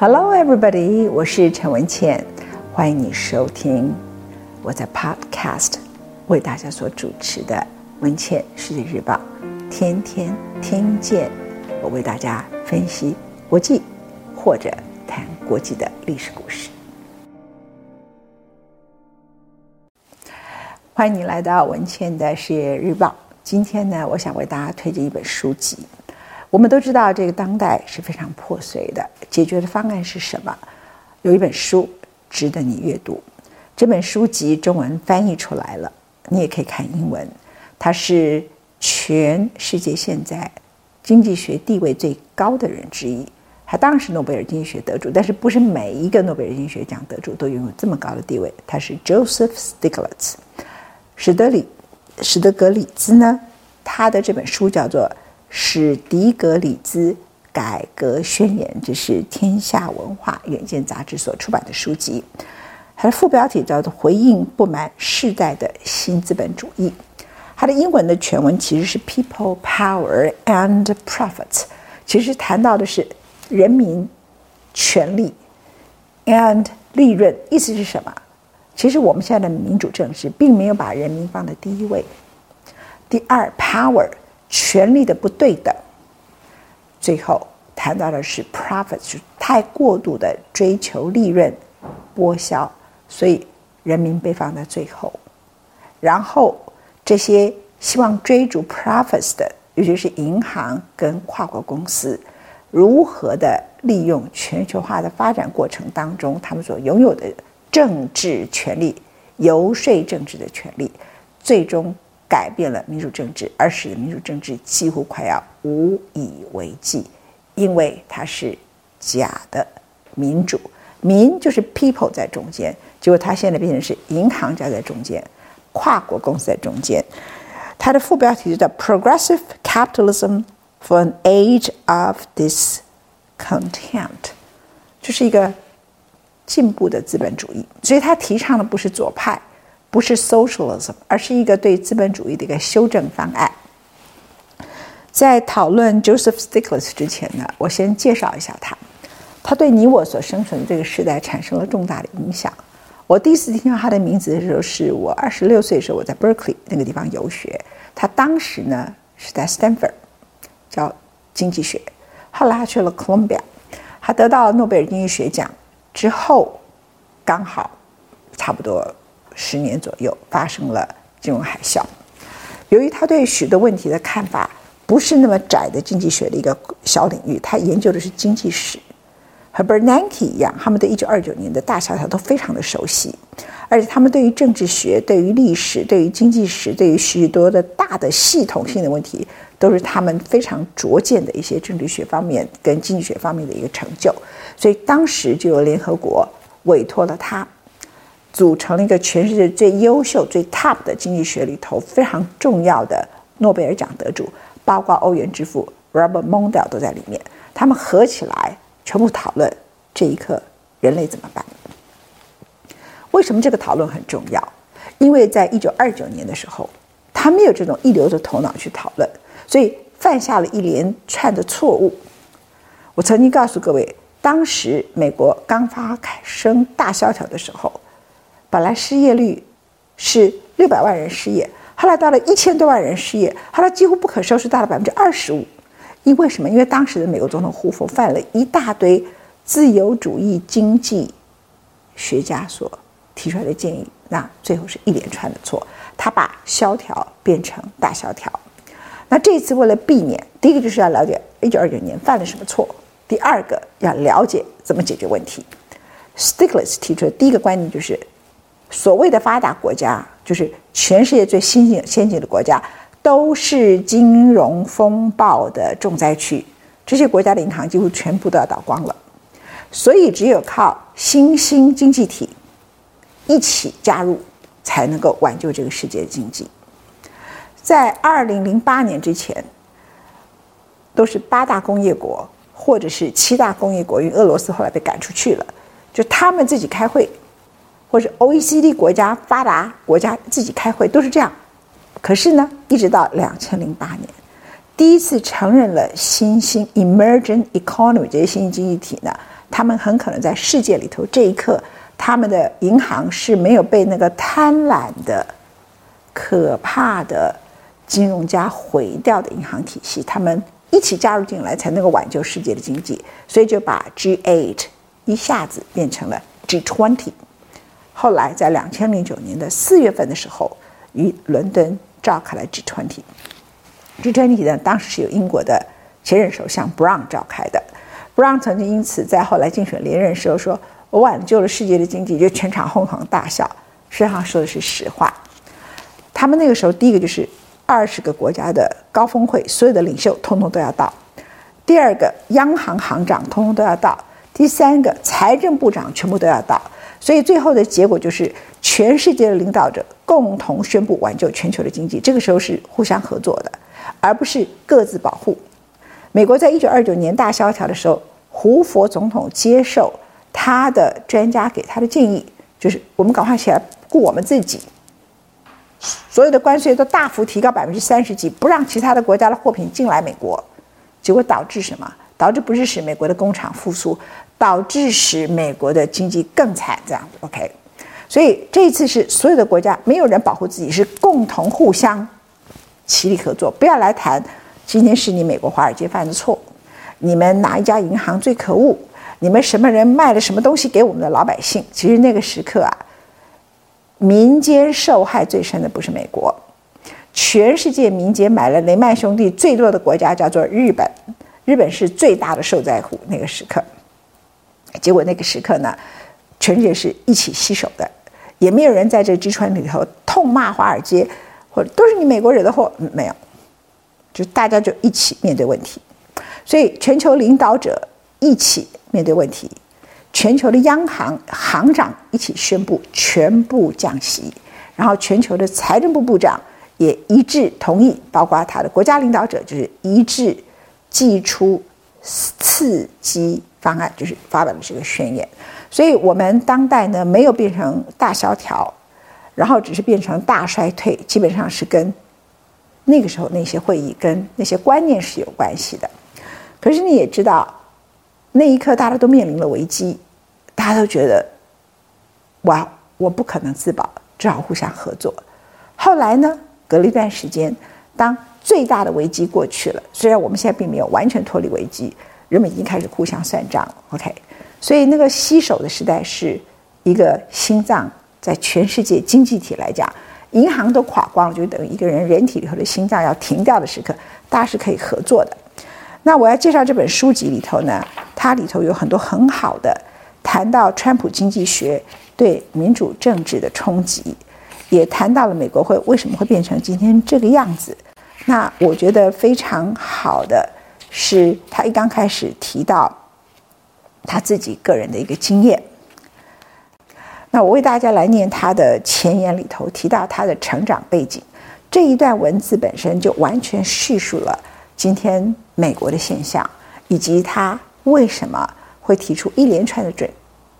Hello, everybody！我是陈文茜，欢迎你收听我在 Podcast 为大家所主持的《文茜世界日报》，天天听见我为大家分析国际或者谈国际的历史故事。欢迎你来到文茜的世界日报。今天呢，我想为大家推荐一本书籍。我们都知道，这个当代是非常破碎的。解决的方案是什么？有一本书值得你阅读。这本书籍中文翻译出来了，你也可以看英文。他是全世界现在经济学地位最高的人之一。他当然是诺贝尔经济学得主，但是不是每一个诺贝尔经济学奖得主都拥有这么高的地位。他是 Joseph Stiglitz，史德里，史德格里兹呢？他的这本书叫做。史迪格里兹改革宣言，这是天下文化远见杂志所出版的书籍。它的副标题叫做“回应不满世代的新资本主义”。它的英文的全文其实是 “People, Power and Profits” 其实谈到的是人民、权利 and 利润。意思是什么？其实我们现在的民主政治并没有把人民放在第一位。第二，Power。权力的不对等，最后谈到的是 profit，是太过度的追求利润、剥削，所以人民被放在最后。然后这些希望追逐 profits 的，尤其是银行跟跨国公司，如何的利用全球化的发展过程当中，他们所拥有的政治权力、游说政治的权利，最终。改变了民主政治，而使得民主政治几乎快要无以为继，因为它是假的民主，民就是 people 在中间，结果它现在变成是银行家在中间，跨国公司在中间。它的副标题就叫 “Progressive Capitalism for an Age of Discontent”，就是一个进步的资本主义，所以它提倡的不是左派。不是 socialism，而是一个对资本主义的一个修正方案。在讨论 Joseph Stiglitz 之前呢，我先介绍一下他。他对你我所生存的这个时代产生了重大的影响。我第一次听到他的名字的时候，是我二十六岁的时候，我在 Berkeley 那个地方游学。他当时呢是在 Stanford 教经济学，后来他去了 Columbia，他得到了诺贝尔经济学奖之后，刚好差不多。十年左右发生了金融海啸。由于他对许多问题的看法不是那么窄的经济学的一个小领域，他研究的是经济史，和 Bernanke 一样，他们对一九二九年的大萧条都非常的熟悉，而且他们对于政治学、对于历史、对于经济史、对于许多的大的系统性的问题，都是他们非常拙见的一些政治学方面跟经济学方面的一个成就。所以当时就有联合国委托了他。组成了一个全世界最优秀、最 top 的经济学里头非常重要的诺贝尔奖得主，包括欧元之父 Robert Mundell 都在里面。他们合起来全部讨论这一刻人类怎么办？为什么这个讨论很重要？因为在一九二九年的时候，他没有这种一流的头脑去讨论，所以犯下了一连串的错误。我曾经告诉各位，当时美国刚发生大萧条的时候。本来失业率是六百万人失业，后来到了一千多万人失业，后来几乎不可收拾，到了百分之二十五。因为什么？因为当时的美国总统胡佛犯了一大堆自由主义经济学家所提出来的建议，那最后是一连串的错。他把萧条变成大萧条。那这次为了避免，第一个就是要了解一九二九年犯了什么错，第二个要了解怎么解决问题。Stiglitz 提出的第一个观点就是。所谓的发达国家，就是全世界最先进、先进的国家，都是金融风暴的重灾区。这些国家的银行几乎全部都要倒光了，所以只有靠新兴经济体一起加入，才能够挽救这个世界的经济。在二零零八年之前，都是八大工业国或者是七大工业国，因为俄罗斯后来被赶出去了，就他们自己开会。或者 OECD 国家发达国家自己开会都是这样，可是呢，一直到两千零八年，第一次承认了新兴 emerging economy 这些新兴经济体呢，他们很可能在世界里头这一刻，他们的银行是没有被那个贪婪的、可怕的金融家毁掉的银行体系，他们一起加入进来，才能够挽救世界的经济。所以就把 G8 一下子变成了 G20。后来在两千零九年的四月份的时候，于伦敦召开了 G20。G20 呢，当时是由英国的前任首相 Brown 召开的。Brown 曾经因此在后来竞选连任时候说：“我挽救了世界的经济。”就全场哄堂大笑。实际上说的是实话。他们那个时候第一个就是二十个国家的高峰会，所有的领袖通通都要到；第二个央行行长通通都要到；第三个财政部长全部都要到。所以最后的结果就是全世界的领导者共同宣布挽救全球的经济。这个时候是互相合作的。而不是各自保护。美国在一九二九年大萧条的时候，胡佛总统接受他的专家给他的建议，就是我们赶快起来顾我们自己。所有的关税都大幅提高百分之三十几，不让其他的国家的货品进来美国。结果导致什么？导致不是使美国的工厂复苏，导致使美国的经济更惨。这样子，OK。所以这一次是所有的国家没有人保护自己，是共同互相。齐力合作，不要来谈。今天是你美国华尔街犯的错，你们哪一家银行最可恶？你们什么人卖了什么东西给我们的老百姓？其实那个时刻啊，民间受害最深的不是美国，全世界民间买了雷曼兄弟最多的国家叫做日本，日本是最大的受灾户。那个时刻，结果那个时刻呢，全世界是一起洗手的，也没有人在这 G20 里头痛骂华尔街。或者都是你美国惹的祸，没有，就大家就一起面对问题，所以全球领导者一起面对问题，全球的央行行长一起宣布全部降息，然后全球的财政部部长也一致同意，包括他的国家领导者就是一致祭出刺激方案，就是发表了这个宣言，所以我们当代呢没有变成大萧条。然后只是变成大衰退，基本上是跟那个时候那些会议跟那些观念是有关系的。可是你也知道，那一刻大家都面临了危机，大家都觉得，哇，我不可能自保，只好互相合作。后来呢，隔了一段时间，当最大的危机过去了，虽然我们现在并没有完全脱离危机，人们已经开始互相算账了。OK，所以那个洗手的时代是一个心脏。在全世界经济体来讲，银行都垮光了，就等于一个人人体里头的心脏要停掉的时刻，大家是可以合作的。那我要介绍这本书籍里头呢，它里头有很多很好的谈到川普经济学对民主政治的冲击，也谈到了美国会为什么会变成今天这个样子。那我觉得非常好的是，他一刚开始提到他自己个人的一个经验。那我为大家来念他的前言里头提到他的成长背景，这一段文字本身就完全叙述了今天美国的现象，以及他为什么会提出一连串的准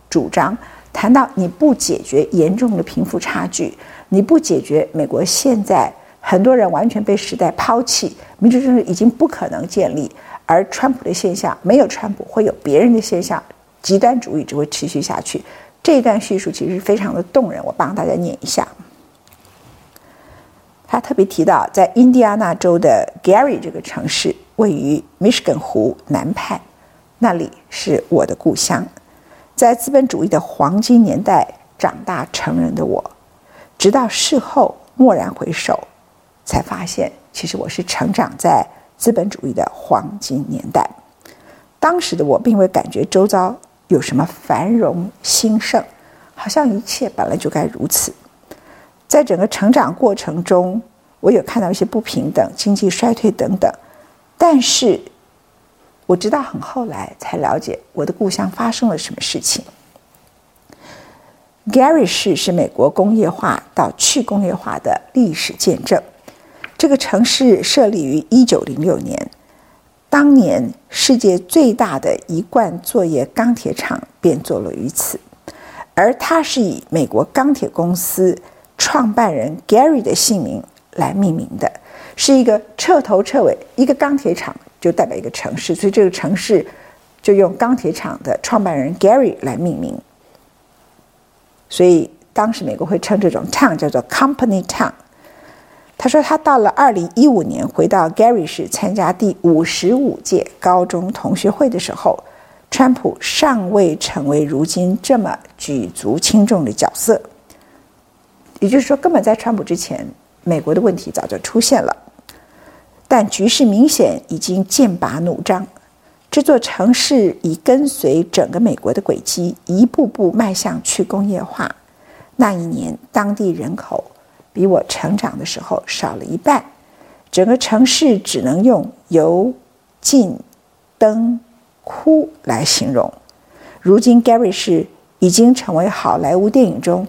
主张。谈到你不解决严重的贫富差距，你不解决美国现在很多人完全被时代抛弃，民主政治已经不可能建立，而川普的现象没有川普会有别人的现象，极端主义只会持续下去。这段叙述其实非常的动人，我帮大家念一下。他特别提到，在印第安纳州的 Gary 这个城市，位于 Michigan 湖南畔，那里是我的故乡。在资本主义的黄金年代长大成人的我，直到事后蓦然回首，才发现，其实我是成长在资本主义的黄金年代。当时的我并未感觉周遭。有什么繁荣兴盛？好像一切本来就该如此。在整个成长过程中，我有看到一些不平等、经济衰退等等。但是，我直到很后来才了解我的故乡发生了什么事情。Gary 市是美国工业化到去工业化的历史见证。这个城市设立于一九零六年。当年世界最大的一贯作业钢铁厂便坐落于此，而它是以美国钢铁公司创办人 Gary 的姓名来命名的，是一个彻头彻尾一个钢铁厂就代表一个城市，所以这个城市就用钢铁厂的创办人 Gary 来命名。所以当时美国会称这种 town 叫做 Company Town。他说他到了二零一五年回到 Gary 市参加第五十五届高中同学会的时候，川普尚未成为如今这么举足轻重的角色。也就是说，根本在川普之前，美国的问题早就出现了。但局势明显已经剑拔弩张，这座城市已跟随整个美国的轨迹，一步步迈向去工业化。那一年，当地人口比我成长的时候少了一半，整个城市只能用油、尽、灯、枯来形容。如今，Gary 市已经成为好莱坞电影中。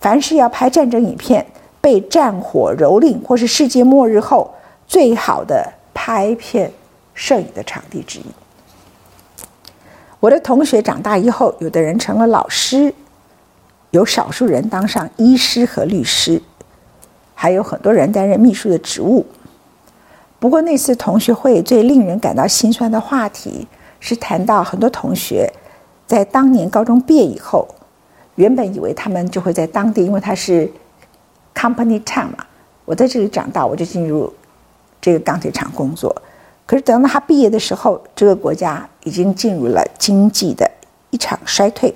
凡是要拍战争影片，被战火蹂躏，或是世界末日后最好的拍片摄影的场地之一。我的同学长大以后，有的人成了老师，有少数人当上医师和律师，还有很多人担任秘书的职务。不过那次同学会最令人感到心酸的话题，是谈到很多同学在当年高中毕业以后。原本以为他们就会在当地，因为他是 company town 嘛。我在这里长大，我就进入这个钢铁厂工作。可是等到他毕业的时候，这个国家已经进入了经济的一场衰退，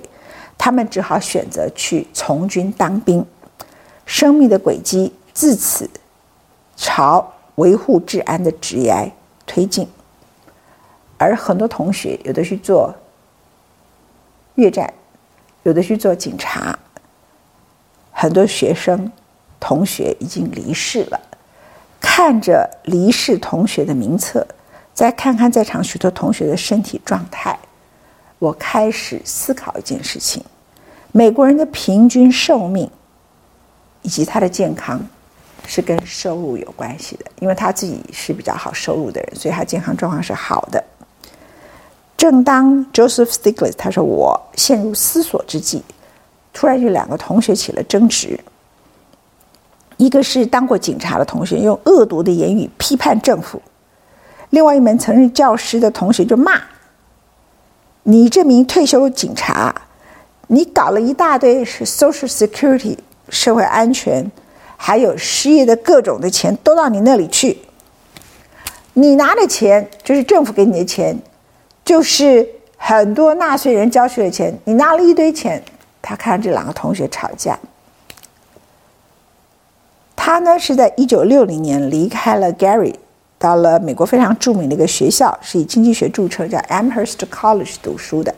他们只好选择去从军当兵。生命的轨迹自此朝维护治安的职业推进，而很多同学有的去做越战。有的去做警察，很多学生、同学已经离世了。看着离世同学的名册，再看看在场许多同学的身体状态，我开始思考一件事情：美国人的平均寿命以及他的健康是跟收入有关系的，因为他自己是比较好收入的人，所以他健康状况是好的。正当 Joseph Stiglitz 他说我陷入思索之际，突然有两个同学起了争执。一个是当过警察的同学，用恶毒的言语批判政府；另外一门曾任教师的同学就骂：“你这名退休警察，你搞了一大堆是 Social Security 社会安全，还有失业的各种的钱都到你那里去，你拿的钱就是政府给你的钱。”就是很多纳税人交税的钱，你拿了一堆钱。他看这两个同学吵架。他呢是在一九六零年离开了 Gary，到了美国非常著名的一个学校，是以经济学著称，叫 Amherst College 读书的。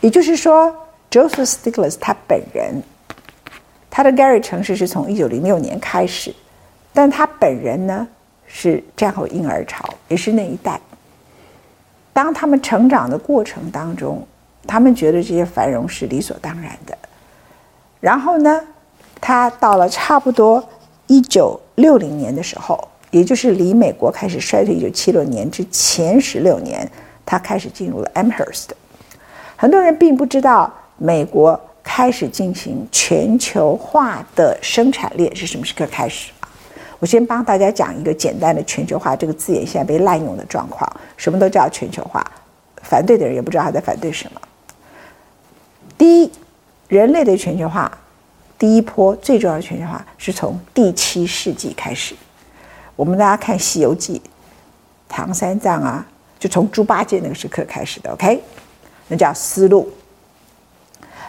也就是说，Joseph Stiglitz 他本人，他的 Gary 城市是从一九零六年开始，但他本人呢是战后婴儿潮，也是那一代。当他们成长的过程当中，他们觉得这些繁荣是理所当然的。然后呢，他到了差不多一九六零年的时候，也就是离美国开始衰退一九七六年之前十六年，他开始进入了 Amherst。很多人并不知道，美国开始进行全球化的生产链是什么时刻开始。我先帮大家讲一个简单的“全球化”这个字眼现在被滥用的状况。什么都叫全球化，反对的人也不知道他在反对什么。第一，人类的全球化，第一波最重要的全球化是从第七世纪开始。我们大家看《西游记》，唐三藏啊，就从猪八戒那个时刻开始的。OK，那叫丝路。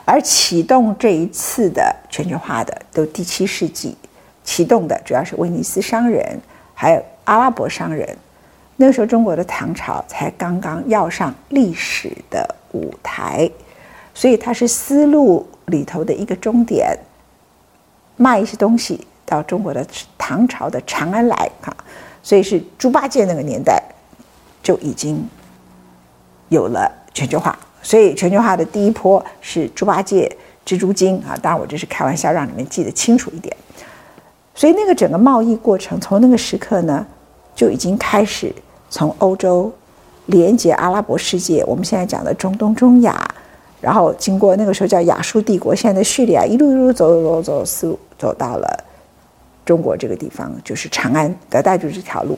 而启动这一次的全球化的，都第七世纪。启动的主要是威尼斯商人，还有阿拉伯商人。那个时候，中国的唐朝才刚刚要上历史的舞台，所以它是丝路里头的一个终点，卖一些东西到中国的唐朝的长安来啊。所以是猪八戒那个年代就已经有了全球化。所以全球化的第一波是猪八戒、蜘蛛精啊。当然，我这是开玩笑，让你们记得清楚一点。所以，那个整个贸易过程从那个时刻呢，就已经开始从欧洲连接阿拉伯世界。我们现在讲的中东、中亚，然后经过那个时候叫亚述帝国，现在的叙利亚，一路一路走走走走，走到了中国这个地方，就是长安，隔代就是这条路。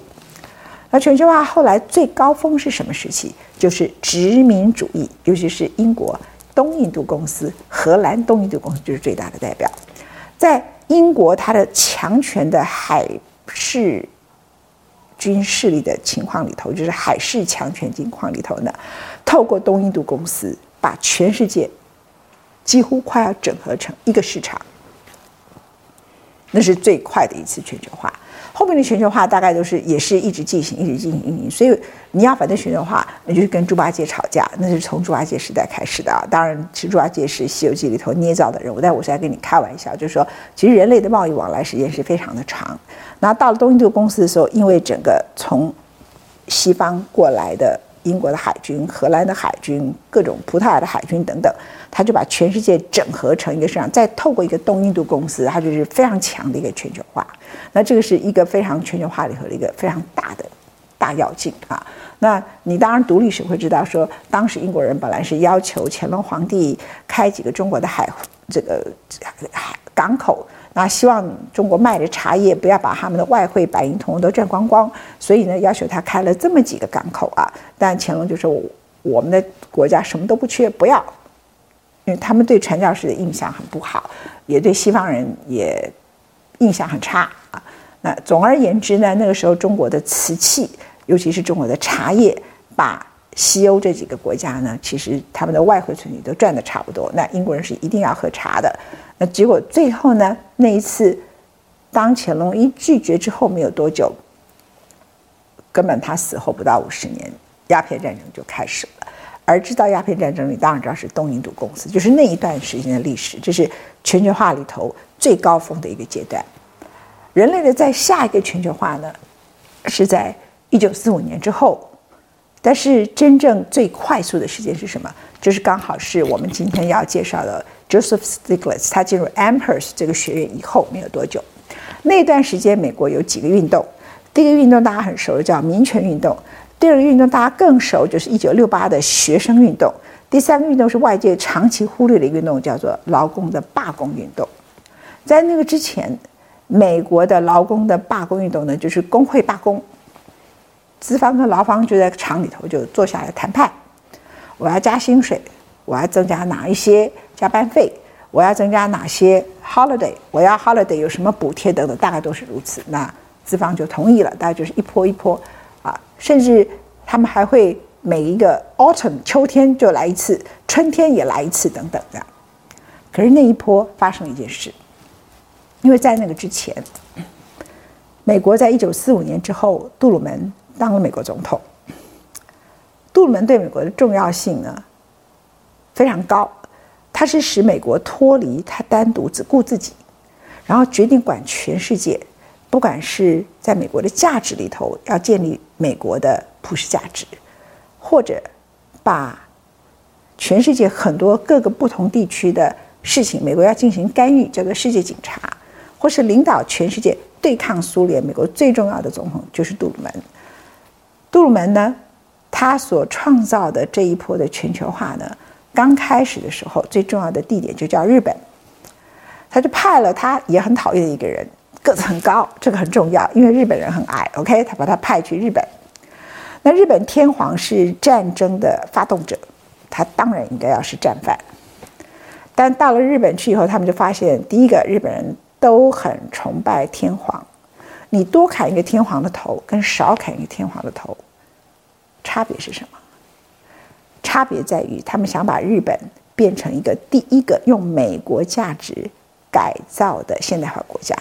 而全球化后来最高峰是什么时期？就是殖民主义，尤其是英国东印度公司、荷兰东印度公司就是最大的代表。在英国，它的强权的海事军势力的情况里头，就是海事强权情况里头呢，透过东印度公司，把全世界几乎快要整合成一个市场，那是最快的一次全球化。后面的全球化大概都是也是一直进行，一直进行，进行。所以你要反对全球化，那就是跟猪八戒吵架，那是从猪八戒时代开始的啊。当然，其实猪八戒是《西游记》里头捏造的人物，但我是在跟你开玩笑，就是说，其实人类的贸易往来时间是非常的长。那到了东印度公司的时候，因为整个从西方过来的。英国的海军、荷兰的海军、各种葡萄牙的海军等等，他就把全世界整合成一个市场，再透过一个东印度公司，它就是非常强的一个全球化。那这个是一个非常全球化里头的一个非常大的大跃进啊。那你当然读历史会知道说，说当时英国人本来是要求乾隆皇帝开几个中国的海这个海港口。那希望中国卖的茶叶不要把他们的外汇白银通都赚光光，所以呢，要求他开了这么几个港口啊。但乾隆就说：“我们的国家什么都不缺，不要。”因为他们对传教士的印象很不好，也对西方人也印象很差啊。那总而言之呢，那个时候中国的瓷器，尤其是中国的茶叶，把西欧这几个国家呢，其实他们的外汇存底都赚得差不多。那英国人是一定要喝茶的。那结果最后呢？那一次，当乾隆一拒绝之后，没有多久，根本他死后不到五十年，鸦片战争就开始了。而知道鸦片战争，你当然知道是东印度公司，就是那一段时间的历史，这是全球化里头最高峰的一个阶段。人类的在下一个全球化呢，是在一九四五年之后。但是真正最快速的时间是什么？就是刚好是我们今天要介绍的。Joseph Stiglitz，他进入 Amherst 这个学院以后没有多久，那段时间美国有几个运动。第一个运动大家很熟的，叫民权运动；第二个运动大家更熟，就是一九六八的学生运动；第三个运动是外界长期忽略的运动，叫做劳工的罢工运动。在那个之前，美国的劳工的罢工运动呢，就是工会罢工，资方和劳方就在厂里头就坐下来谈判，我要加薪水，我要增加哪一些。加班费，我要增加哪些 holiday？我要 holiday 有什么补贴等等，大概都是如此。那资方就同意了，大概就是一波一波啊，甚至他们还会每一个 autumn 秋天就来一次，春天也来一次等等的。可是那一波发生了一件事，因为在那个之前，美国在一九四五年之后，杜鲁门当了美国总统。杜鲁门对美国的重要性呢非常高。他是使美国脱离他单独只顾自己，然后决定管全世界，不管是在美国的价值里头要建立美国的普世价值，或者把全世界很多各个不同地区的事情，美国要进行干预，叫做世界警察，或是领导全世界对抗苏联，美国最重要的总统就是杜鲁门。杜鲁门呢，他所创造的这一波的全球化呢，刚开始的时候，最重要的地点就叫日本，他就派了他也很讨厌的一个人，个子很高，这个很重要，因为日本人很矮。OK，他把他派去日本。那日本天皇是战争的发动者，他当然应该要是战犯。但到了日本去以后，他们就发现，第一个，日本人都很崇拜天皇，你多砍一个天皇的头，跟少砍一个天皇的头，差别是什么？差别在于，他们想把日本变成一个第一个用美国价值改造的现代化国家。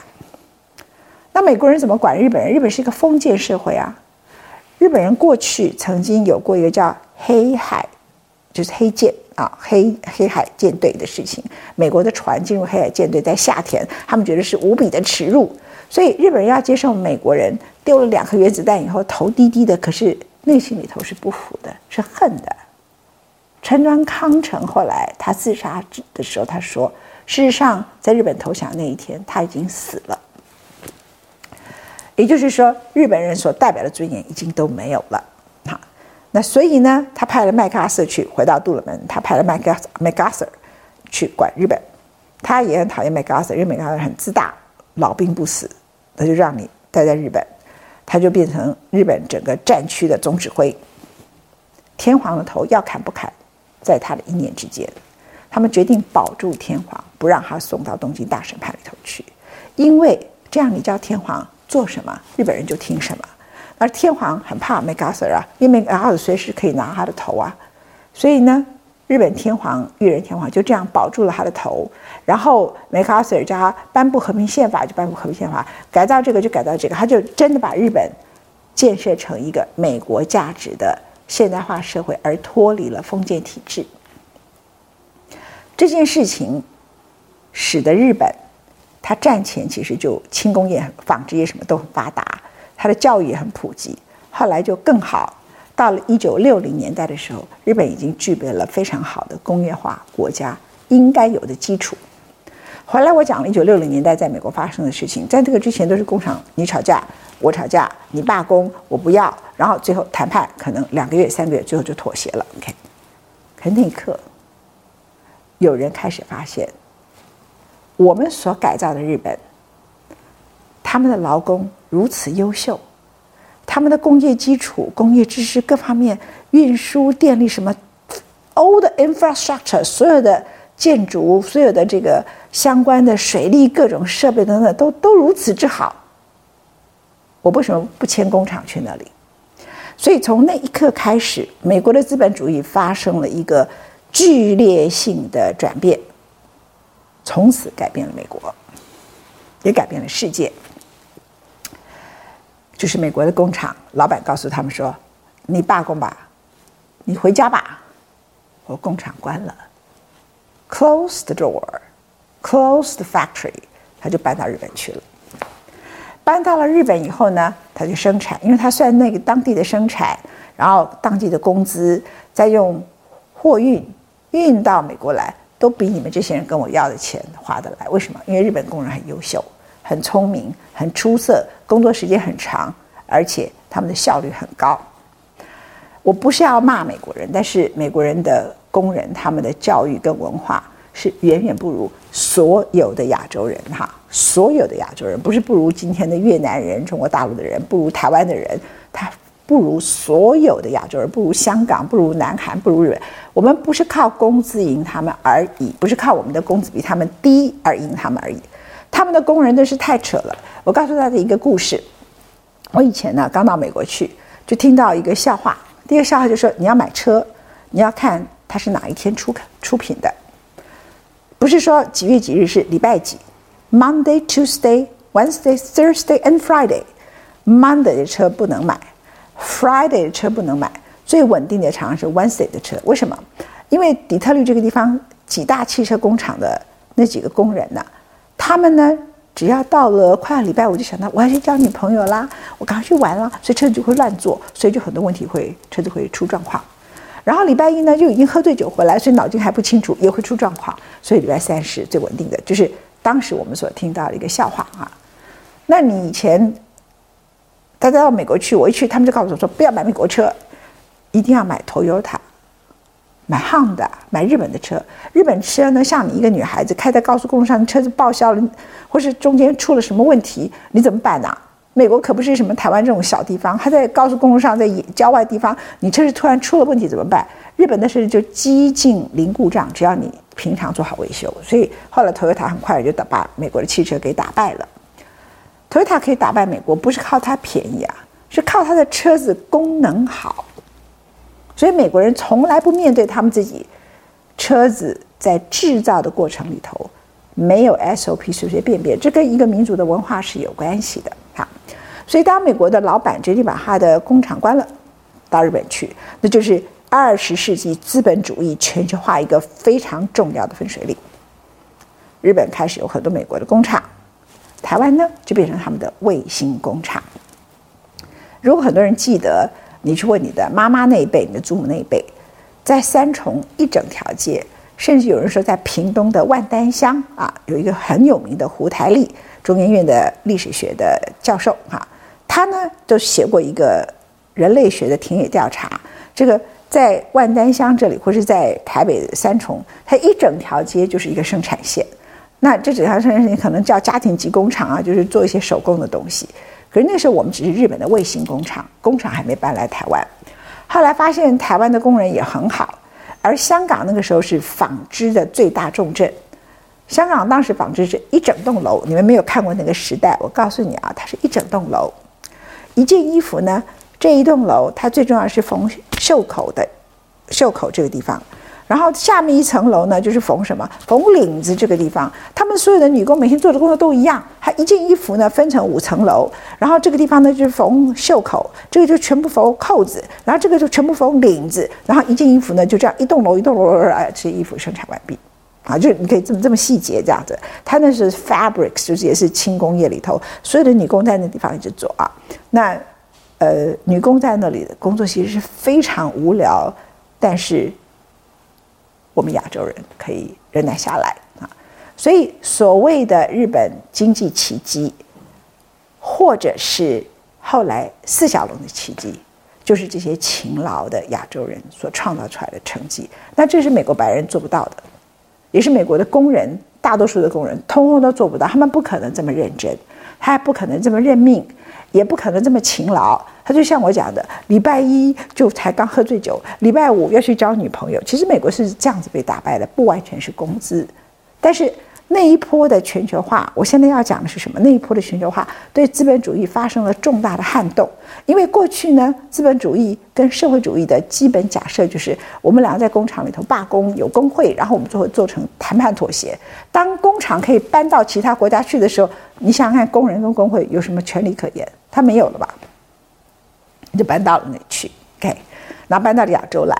那美国人怎么管日本人？日本是一个封建社会啊。日本人过去曾经有过一个叫黑海，就是黑舰啊，黑黑海舰队的事情。美国的船进入黑海舰队，在夏天，他们觉得是无比的耻辱，所以日本人要接受美国人丢了两颗原子弹以后，头低低的，可是内心里头是不服的，是恨的。川端康成后来他自杀的时候，他说：“事实上，在日本投降那一天，他已经死了。也就是说，日本人所代表的尊严已经都没有了。好，那所以呢，他派了麦克阿瑟去回到杜鲁门，他派了麦克麦克阿瑟去管日本。他也很讨厌麦克阿瑟，因为麦克阿瑟很自大，老兵不死，他就让你待在日本。他就变成日本整个战区的总指挥。天皇的头要砍不砍，在他的一念之间。他们决定保住天皇，不让他送到东京大审判里头去，因为这样你叫天皇做什么，日本人就听什么。而天皇很怕麦克阿瑟啊，因为麦克阿瑟随时可以拿他的头啊，所以呢，日本天皇裕仁天皇就这样保住了他的头。然后 MacArthur 叫他颁布和平宪法，就颁布和平宪法，改造这个就改造这个，他就真的把日本建设成一个美国价值的现代化社会，而脱离了封建体制。这件事情使得日本，它战前其实就轻工业、纺织业什么都很发达，它的教育也很普及。后来就更好，到了一九六零年代的时候，日本已经具备了非常好的工业化国家应该有的基础。回来我讲了一九六零年代在美国发生的事情，在这个之前都是工厂你吵架，我吵架，你罢工，我不要，然后最后谈判可能两个月、三个月，最后就妥协了。OK，可那一刻。有人开始发现，我们所改造的日本，他们的劳工如此优秀，他们的工业基础、工业知识各方面、运输、电力什么，all the infrastructure，所有的建筑、所有的这个相关的水利各种设备等等，都都如此之好。我为什么不迁工厂去那里？所以从那一刻开始，美国的资本主义发生了一个。剧烈性的转变，从此改变了美国，也改变了世界。就是美国的工厂老板告诉他们说：“你罢工吧，你回家吧，我工厂关了，close the door，close the factory。”他就搬到日本去了。搬到了日本以后呢，他就生产，因为他算那个当地的生产，然后当地的工资，再用货运。运到美国来，都比你们这些人跟我要的钱划得来。为什么？因为日本工人很优秀、很聪明、很出色，工作时间很长，而且他们的效率很高。我不是要骂美国人，但是美国人的工人，他们的教育跟文化是远远不如所有的亚洲人哈。所有的亚洲人不是不如今天的越南人、中国大陆的人，不如台湾的人，他。不如所有的亚洲人，不如香港，不如南韩，不如日本。我们不是靠工资赢他们而已，不是靠我们的工资比他们低而赢他们而已。他们的工人真是太扯了。我告诉大家一个故事。我以前呢刚到美国去，就听到一个笑话。第一个笑话就说，你要买车，你要看它是哪一天出出品的，不是说几月几日，是礼拜几，Monday, Tuesday, Wednesday, Thursday and Friday。Monday 的车不能买。Friday 的车不能买，最稳定的常常是 Wednesday 的车。为什么？因为底特律这个地方几大汽车工厂的那几个工人呢，他们呢，只要到了快要礼拜五，就想到我要去交女朋友啦，我赶快去玩啦，所以车子就会乱坐，所以就很多问题会车子会出状况。然后礼拜一呢，就已经喝醉酒回来，所以脑筋还不清楚，也会出状况。所以礼拜三是最稳定的，就是当时我们所听到的一个笑话啊。那你以前？大家到美国去，我一去，他们就告诉我说：“不要买美国车，一定要买 Toyota，买 Honda，买日本的车。日本车呢，像你一个女孩子开在高速公路上，车子报销了，或是中间出了什么问题，你怎么办呢？美国可不是什么台湾这种小地方，它在高速公路上，在郊外地方，你车子突然出了问题怎么办？日本的车就几近零故障，只要你平常做好维修。所以后来 Toyota 很快就把美国的汽车给打败了。”Toyota 可以打败美国，不是靠它便宜啊，是靠它的车子功能好。所以美国人从来不面对他们自己车子在制造的过程里头没有 SOP 随随便便，这跟一个民族的文化是有关系的。好，所以当美国的老板决定把他的工厂关了，到日本去，那就是二十世纪资本主义全球化一个非常重要的分水岭。日本开始有很多美国的工厂。台湾呢，就变成他们的卫星工厂。如果很多人记得，你去问你的妈妈那一辈、你的祖母那一辈，在三重一整条街，甚至有人说在屏东的万丹乡啊，有一个很有名的胡台丽，中研院的历史学的教授哈，他呢就写过一个人类学的田野调查。这个在万丹乡这里，或是在台北三重，它一整条街就是一个生产线。那这整条生产线可能叫家庭级工厂啊，就是做一些手工的东西。可是那时候我们只是日本的卫星工厂，工厂还没搬来台湾。后来发现台湾的工人也很好，而香港那个时候是纺织的最大重镇。香港当时纺织是一整栋楼，你们没有看过那个时代，我告诉你啊，它是一整栋楼。一件衣服呢，这一栋楼它最重要是缝袖口的，袖口这个地方。然后下面一层楼呢，就是缝什么？缝领子这个地方。他们所有的女工每天做的工作都一样。她一件衣服呢，分成五层楼。然后这个地方呢，就是缝袖口，这个就全部缝扣子，然后这个就全部缝领子。然后一件衣服呢，就这样一栋楼一栋楼，哎，这些衣服生产完毕。啊，就你可以这么这么细节这样子。他那是 fabrics，就是也是轻工业里头，所有的女工在那地方一直做啊。那呃，女工在那里的工作其实是非常无聊，但是。我们亚洲人可以忍耐下来啊，所以所谓的日本经济奇迹，或者是后来四小龙的奇迹，就是这些勤劳的亚洲人所创造出来的成绩。那这是美国白人做不到的，也是美国的工人，大多数的工人通通都做不到，他们不可能这么认真，他也不可能这么认命。也不可能这么勤劳，他就像我讲的，礼拜一就才刚喝醉酒，礼拜五要去交女朋友。其实美国是这样子被打败的，不完全是工资，但是那一波的全球化，我现在要讲的是什么？那一波的全球化对资本主义发生了重大的撼动，因为过去呢，资本主义跟社会主义的基本假设就是我们两个在工厂里头罢工，有工会，然后我们就会做成谈判妥协。当工厂可以搬到其他国家去的时候，你想想看，工人跟工会有什么权利可言？他没有了吧？就搬到了那去，OK，然后搬到了亚洲来，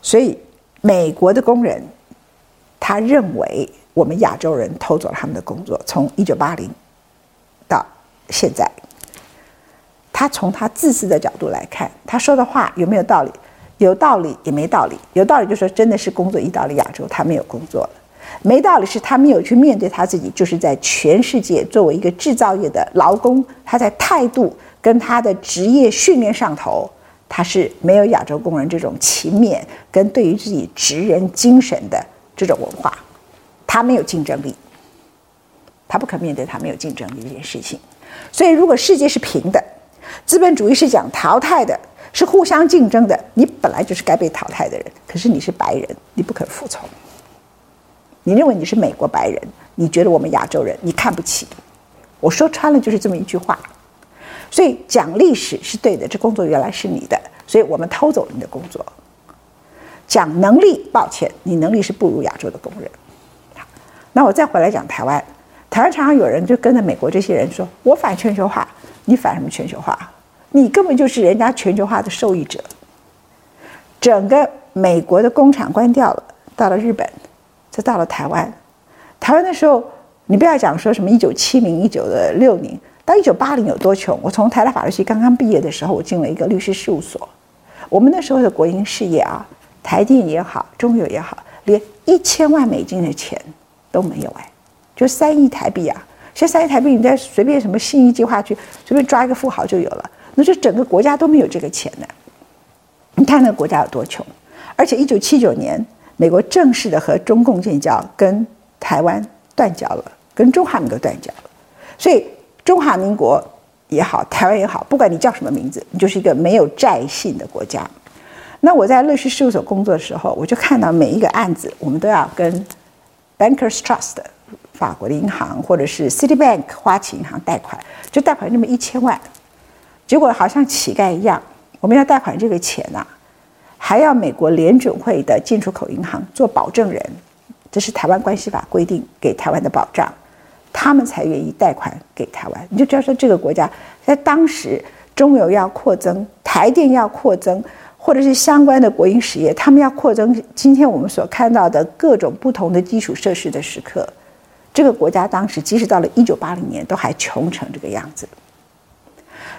所以美国的工人他认为我们亚洲人偷走了他们的工作。从一九八零到现在，他从他自私的角度来看，他说的话有没有道理？有道理也没道理。有道理就说真的是工作移到了亚洲，他没有工作了。没道理，是他没有去面对他自己，就是在全世界作为一个制造业的劳工，他在态度跟他的职业训练上头，他是没有亚洲工人这种勤勉跟对于自己职人精神的这种文化，他没有竞争力，他不可面对他没有竞争力这件事情。所以，如果世界是平的，资本主义是讲淘汰的，是互相竞争的，你本来就是该被淘汰的人，可是你是白人，你不肯服从。你认为你是美国白人，你觉得我们亚洲人你看不起，我说穿了就是这么一句话，所以讲历史是对的，这工作原来是你的，所以我们偷走了你的工作。讲能力，抱歉，你能力是不如亚洲的工人。那我再回来讲台湾，台湾常常有人就跟着美国这些人说，我反全球化，你反什么全球化？你根本就是人家全球化的受益者。整个美国的工厂关掉了，到了日本。再到了台湾，台湾的时候，你不要讲说什么一九七零、一九的六零，到一九八零有多穷？我从台大法律系刚刚毕业的时候，我进了一个律师事务所。我们那时候的国营事业啊，台电也好，中油也好，连一千万美金的钱都没有哎，就三亿台币啊！现在三亿台币，你再随便什么信义计划去随便抓一个富豪就有了，那就整个国家都没有这个钱呢。你看那个国家有多穷，而且一九七九年。美国正式的和中共建交，跟台湾断交了，跟中华民国断交了。所以中华民国也好，台湾也好，不管你叫什么名字，你就是一个没有债信的国家。那我在律师事务所工作的时候，我就看到每一个案子，我们都要跟 Bankers Trust 法国的银行，或者是 Citibank 花旗银行贷款，就贷款那么一千万，结果好像乞丐一样，我们要贷款这个钱呐、啊。还要美国联准会的进出口银行做保证人，这是台湾关系法规定给台湾的保障，他们才愿意贷款给台湾。你就知道说这个国家在当时中油要扩增，台电要扩增，或者是相关的国营实业，他们要扩增。今天我们所看到的各种不同的基础设施的时刻，这个国家当时即使到了一九八零年都还穷成这个样子。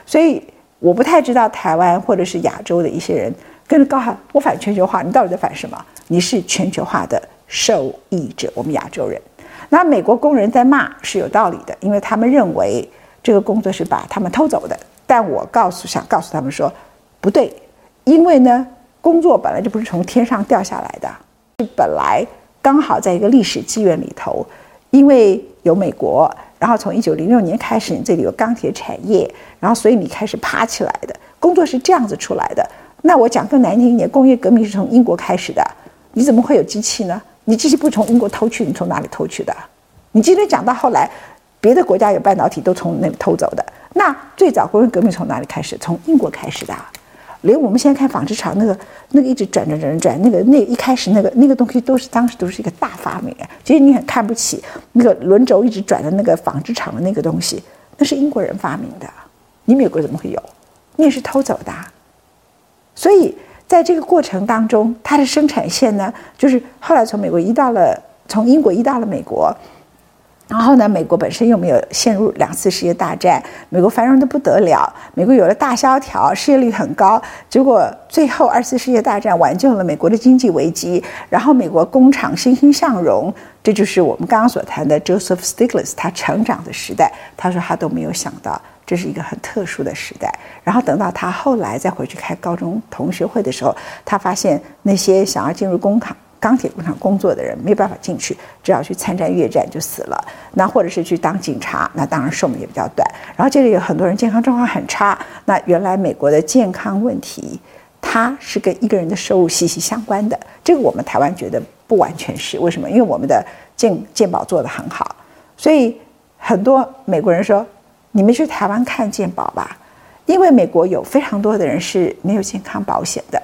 所以我不太知道台湾或者是亚洲的一些人。跟着高喊我反全球化，你到底在反什么？你是全球化的受益者，我们亚洲人。那美国工人在骂是有道理的，因为他们认为这个工作是把他们偷走的。但我告诉想告诉他们说，不对，因为呢，工作本来就不是从天上掉下来的，是本来刚好在一个历史机缘里头，因为有美国。然后从一九零六年开始，你这里有钢铁产业，然后所以你开始爬起来的工作是这样子出来的。那我讲更难听一点，工业革命是从英国开始的，你怎么会有机器呢？你这些不从英国偷去，你从哪里偷去的？你今天讲到后来，别的国家有半导体都从那里偷走的。那最早工业革命从哪里开始？从英国开始的。连我们现在看纺织厂那个那个一直转转转转，那个那、一开始那个那个东西都是当时都是一个大发明。其实你很看不起那个轮轴一直转的那个纺织厂的那个东西，那是英国人发明的。你美国怎么会有？你也是偷走的。所以在这个过程当中，它的生产线呢，就是后来从美国移到了，从英国移到了美国。然后呢，美国本身又没有陷入两次世界大战，美国繁荣得不得了，美国有了大萧条，失业率很高。结果最后二次世界大战挽救了美国的经济危机，然后美国工厂欣欣向荣。这就是我们刚刚所谈的 Joseph Stiglitz 他成长的时代。他说他都没有想到。这是一个很特殊的时代。然后等到他后来再回去开高中同学会的时候，他发现那些想要进入工厂、钢铁工厂工作的人没有办法进去，只要去参战越战就死了。那或者是去当警察，那当然寿命也比较短。然后这里有很多人健康状况很差。那原来美国的健康问题，它是跟一个人的收入息息相关的。这个我们台湾觉得不完全是，为什么？因为我们的健健保做得很好，所以很多美国人说。你们去台湾看健保吧，因为美国有非常多的人是没有健康保险的，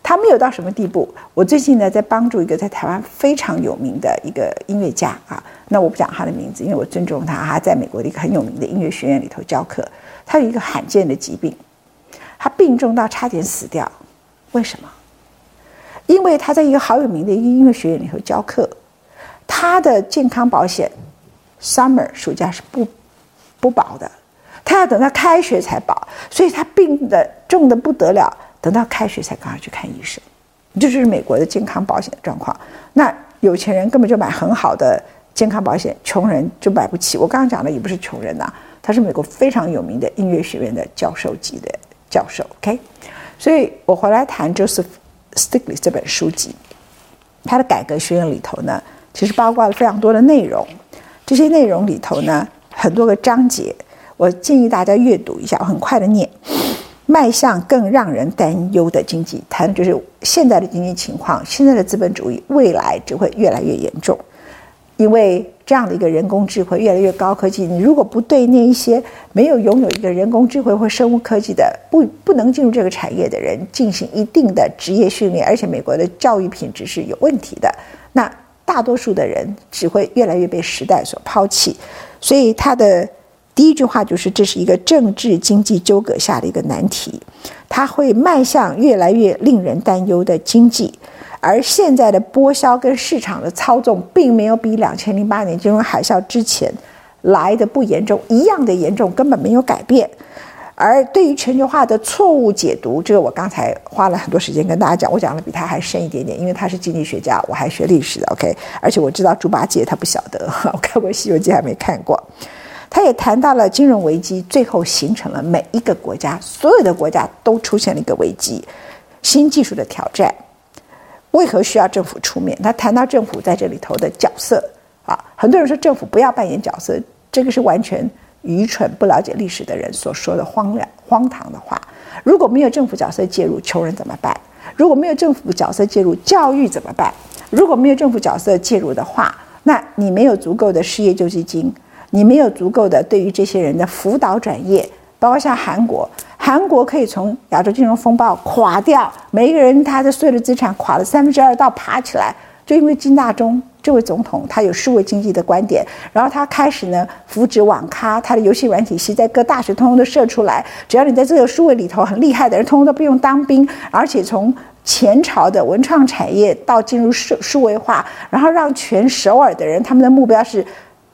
他没有到什么地步。我最近呢在帮助一个在台湾非常有名的一个音乐家啊，那我不讲他的名字，因为我尊重他，他在美国的一个很有名的音乐学院里头教课。他有一个罕见的疾病，他病重到差点死掉，为什么？因为他在一个好有名的音乐学院里头教课，他的健康保险 summer 暑假是不。不保的，他要等到开学才保，所以他病得重得不得了，等到开学才赶快去看医生。这就是美国的健康保险状况。那有钱人根本就买很好的健康保险，穷人就买不起。我刚刚讲的也不是穷人呐，他是美国非常有名的音乐学院的教授级的教授。OK，所以我回来谈 Joseph Stiglitz 这本书籍，他的改革学院里头呢，其实包括了非常多的内容。这些内容里头呢。很多个章节，我建议大家阅读一下。我很快的念，迈向更让人担忧的经济，谈的就是现在的经济情况。现在的资本主义未来只会越来越严重，因为这样的一个人工智慧越来越高科技，你如果不对那一些没有拥有一个人工智慧或生物科技的不不能进入这个产业的人进行一定的职业训练，而且美国的教育品质是有问题的，那大多数的人只会越来越被时代所抛弃。所以他的第一句话就是：这是一个政治经济纠葛下的一个难题，它会迈向越来越令人担忧的经济，而现在的剥削跟市场的操纵，并没有比两千零八年金融海啸之前来的不严重，一样的严重，根本没有改变。而对于全球化的错误解读，这个我刚才花了很多时间跟大家讲，我讲的比他还深一点点，因为他是经济学家，我还学历史的，OK。而且我知道猪八戒他不晓得，我看过《西游记》还没看过。他也谈到了金融危机，最后形成了每一个国家，所有的国家都出现了一个危机，新技术的挑战，为何需要政府出面？他谈到政府在这里头的角色啊，很多人说政府不要扮演角色，这个是完全。愚蠢不了解历史的人所说的荒凉荒唐的话。如果没有政府角色介入，穷人怎么办？如果没有政府角色介入，教育怎么办？如果没有政府角色介入的话，那你没有足够的失业救济金，你没有足够的对于这些人的辅导转业，包括像韩国，韩国可以从亚洲金融风暴垮掉，每一个人他的所有的资产垮了三分之二到爬起来，就因为金大中。这位总统他有数位经济的观点，然后他开始呢扶植网咖，他的游戏软体系在各大学通通都设出来，只要你在这个数位里头很厉害的人，通通都不用当兵，而且从前朝的文创产业到进入数数位化，然后让全首尔的人他们的目标是。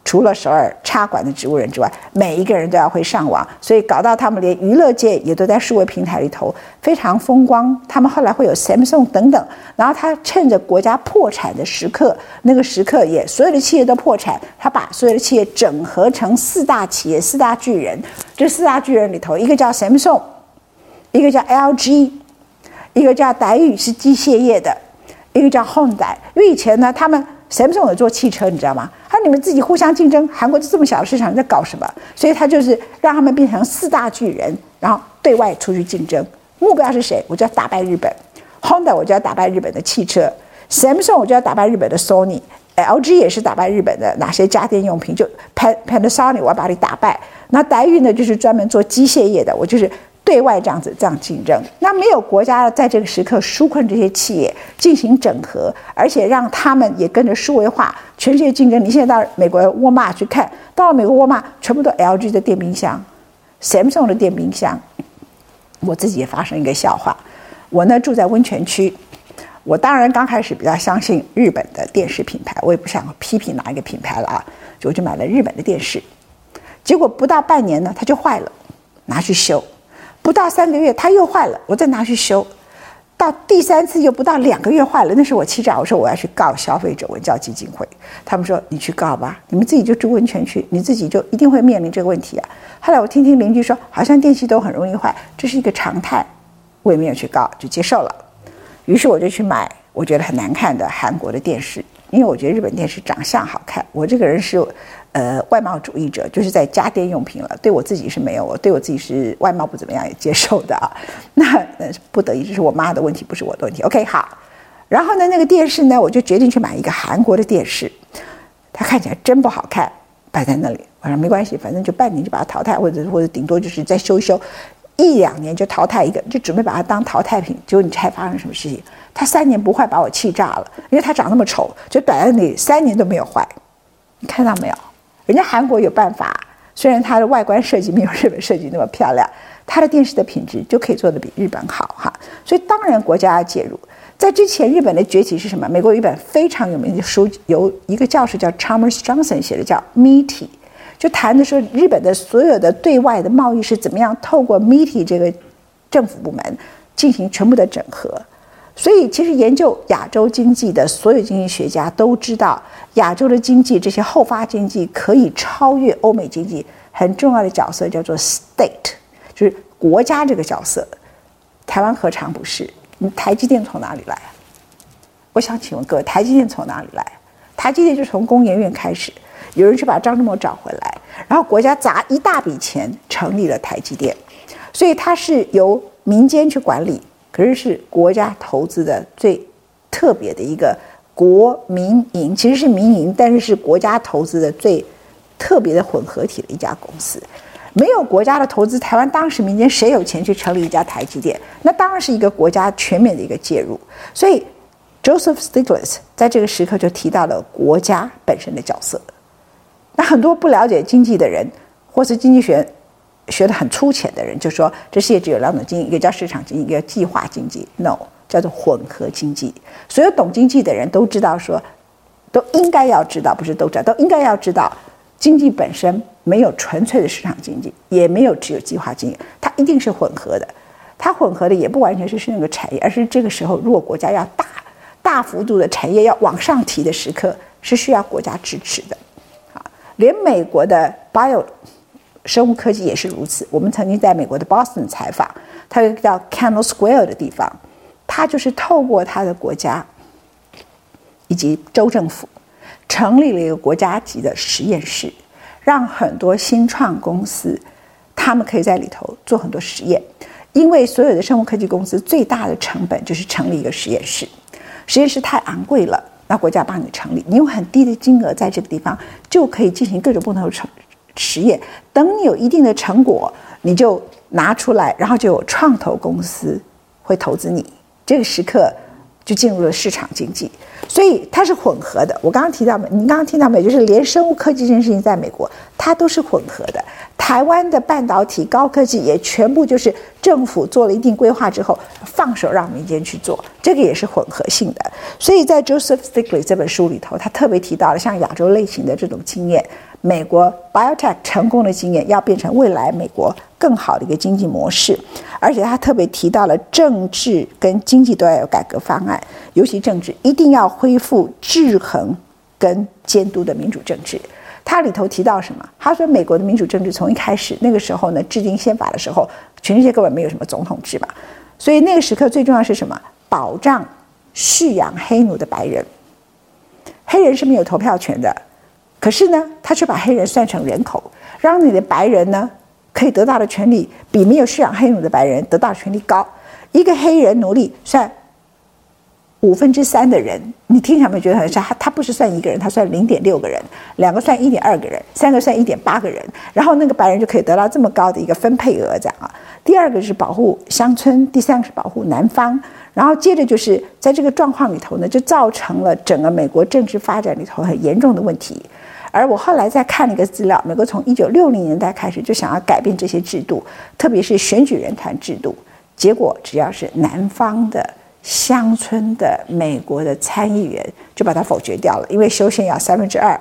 除了首尔插管的植物人之外，每一个人都要会上网，所以搞到他们连娱乐界也都在数位平台里头非常风光。他们后来会有 Samsung 等等，然后他趁着国家破产的时刻，那个时刻也所有的企业都破产，他把所有的企业整合成四大企业、四大巨人。这四大巨人里头，一个叫 Samsung，一个叫 LG，一个叫黛宇是机械业的，一个叫 Honda。因为以前呢，他们 Samsung 做汽车，你知道吗？他说你们自己互相竞争，韩国就这么小的市场，在搞什么？所以他就是让他们变成四大巨人，然后对外出去竞争。目标是谁？我就要打败日本，Honda 我就要打败日本的汽车，Samsung 我就要打败日本的 Sony，LG 也是打败日本的哪些家电用品？就 Pan Panasonic，我要把你打败。那台运呢，就是专门做机械业的，我就是。对外这样子这样竞争，那没有国家在这个时刻纾困这些企业进行整合，而且让他们也跟着数位化，全世界竞争。你现在到美国沃尔玛去看，到了美国沃尔玛，全部都 LG 的电冰箱，Samsung 的电冰箱。我自己也发生一个笑话，我呢住在温泉区，我当然刚开始比较相信日本的电视品牌，我也不想批评哪一个品牌了啊，就我就买了日本的电视，结果不到半年呢，它就坏了，拿去修。不到三个月，它又坏了，我再拿去修。到第三次又不到两个月坏了，那时候我气炸，我说我要去告消费者文教基金会。他们说你去告吧，你们自己就住温泉区，你自己就一定会面临这个问题啊。后来我听听邻居说，好像电器都很容易坏，这是一个常态，我也没有去告，就接受了。于是我就去买我觉得很难看的韩国的电视，因为我觉得日本电视长相好看。我这个人是。呃，外貌主义者就是在家电用品了，对我自己是没有，我对我自己是外貌不怎么样也接受的啊。那那是不得已，这是我妈的问题，不是我的问题。OK，好。然后呢，那个电视呢，我就决定去买一个韩国的电视，它看起来真不好看，摆在那里。我说没关系，反正就半年就把它淘汰，或者或者顶多就是再修一修，一两年就淘汰一个，就准备把它当淘汰品。结果你猜发生什么事情？它三年不坏，把我气炸了，因为它长那么丑，就摆在那里三年都没有坏。你看到没有？人家韩国有办法，虽然它的外观设计没有日本设计那么漂亮，它的电视的品质就可以做得比日本好哈。所以当然国家要介入。在之前，日本的崛起是什么？美国有一本非常有名的书，由一个教授叫 Chalmers Johnson 写的，叫 Meiti，就谈的说日本的所有的对外的贸易是怎么样透过 Meiti 这个政府部门进行全部的整合。所以，其实研究亚洲经济的所有经济学家都知道，亚洲的经济这些后发经济可以超越欧美经济，很重要的角色叫做 state，就是国家这个角色。台湾何尝不是？你台积电从哪里来？我想请问各位，台积电从哪里来？台积电就从工研院开始，有人去把张忠谋找回来，然后国家砸一大笔钱成立了台积电，所以它是由民间去管理。可是是国家投资的最特别的一个国民营，其实是民营，但是是国家投资的最特别的混合体的一家公司。没有国家的投资，台湾当时民间谁有钱去成立一家台积电？那当然是一个国家全面的一个介入。所以，Joseph Stiglitz 在这个时刻就提到了国家本身的角色。那很多不了解经济的人，或是经济学。学得很粗浅的人就说，这世界只有两种经济，一个叫市场经济，一个叫计划经济。No，叫做混合经济。所有懂经济的人都知道说，都应该要知道，不是都知道，都应该要知道，经济本身没有纯粹的市场经济，也没有只有计划经济，它一定是混合的。它混合的也不完全是是那个产业，而是这个时候，如果国家要大大幅度的产业要往上提的时刻，是需要国家支持的。啊，连美国的 Bio。生物科技也是如此。我们曾经在美国的 Boston 采访，它有一个叫 Kennel Square 的地方，它就是透过它的国家以及州政府，成立了一个国家级的实验室，让很多新创公司，他们可以在里头做很多实验。因为所有的生物科技公司最大的成本就是成立一个实验室，实验室太昂贵了，那国家帮你成立，你用很低的金额在这个地方就可以进行各种不同的成。实验，等你有一定的成果，你就拿出来，然后就有创投公司会投资你。这个时刻就进入了市场经济，所以它是混合的。我刚刚提到没？你刚刚听到没？就是连生物科技这件事情在美国，它都是混合的。台湾的半导体高科技也全部就是政府做了一定规划之后，放手让民间去做，这个也是混合性的。所以在 Joseph Stiglitz 这本书里头，他特别提到了像亚洲类型的这种经验。美国 biotech 成功的经验要变成未来美国更好的一个经济模式，而且他特别提到了政治跟经济都要有改革方案，尤其政治一定要恢复制衡跟监督的民主政治。他里头提到什么？他说美国的民主政治从一开始那个时候呢，制定宪法的时候，全世界根本没有什么总统制嘛，所以那个时刻最重要是什么？保障蓄养黑奴的白人，黑人是没有投票权的。可是呢，他却把黑人算成人口，让你的白人呢可以得到的权利比没有饲养黑奴的白人得到的权利高。一个黑人奴隶算五分之三的人，你听起来没觉得很像？他他不是算一个人，他算零点六个人，两个算一点二个人，三个算一点八个人，然后那个白人就可以得到这么高的一个分配额，这样啊。第二个是保护乡村，第三个是保护南方，然后接着就是在这个状况里头呢，就造成了整个美国政治发展里头很严重的问题。而我后来再看了一个资料，美国从一九六零年代开始就想要改变这些制度，特别是选举人团制度，结果只要是南方的。乡村的美国的参议员就把它否决掉了，因为修宪要三分之二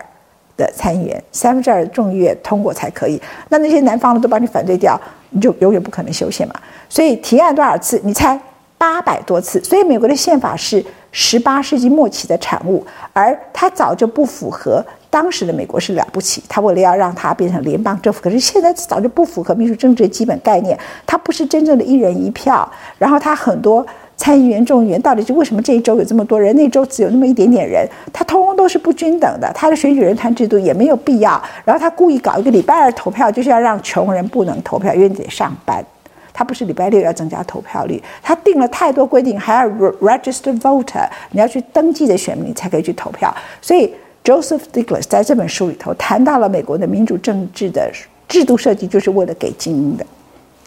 的参议员，三分之二的众议院通过才可以。那那些南方的都把你反对掉，你就永远不可能修宪嘛。所以提案多少次？你猜八百多次。所以美国的宪法是十八世纪末期的产物，而它早就不符合当时的美国是了不起。他为了要让它变成联邦政府，可是现在早就不符合民主政治的基本概念。它不是真正的一人一票，然后它很多。参议员、众议员到底是为什么这一周有这么多人，那周只有那么一点点人？他通通都是不均等的。他的选举人团制度也没有必要。然后他故意搞一个礼拜二投票，就是要让穷人不能投票，因为你得上班。他不是礼拜六要增加投票率，他定了太多规定，还要 register voter，你要去登记的选民才可以去投票。所以 Joseph stiglus 在这本书里头谈到了美国的民主政治的制度设计，就是为了给精英的，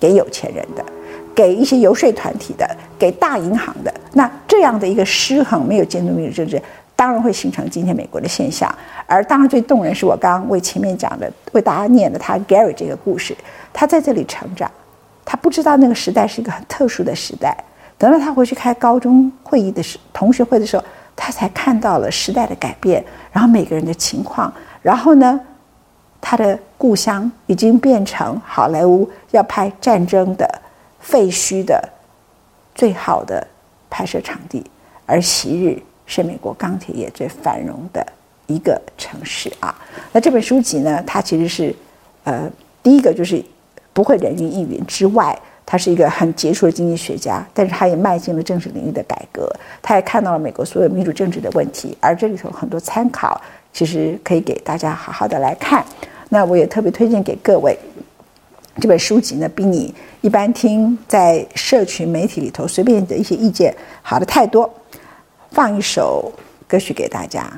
给有钱人的。给一些游说团体的，给大银行的，那这样的一个失衡，没有监督民主政治，当然会形成今天美国的现象。而当然最动人是我刚刚为前面讲的，为大家念的他 Gary 这个故事，他在这里成长，他不知道那个时代是一个很特殊的时代。等到他回去开高中会议的时同学会的时候，他才看到了时代的改变，然后每个人的情况，然后呢，他的故乡已经变成好莱坞要拍战争的。废墟的最好的拍摄场地，而昔日是美国钢铁业最繁荣的一个城市啊。那这本书籍呢，它其实是呃，第一个就是不会人云亦云之外，他是一个很杰出的经济学家，但是他也迈进了政治领域的改革，他也看到了美国所有民主政治的问题，而这里头很多参考，其实可以给大家好好的来看。那我也特别推荐给各位。这本书籍呢，比你一般听在社群媒体里头随便的一些意见好的太多。放一首歌曲给大家。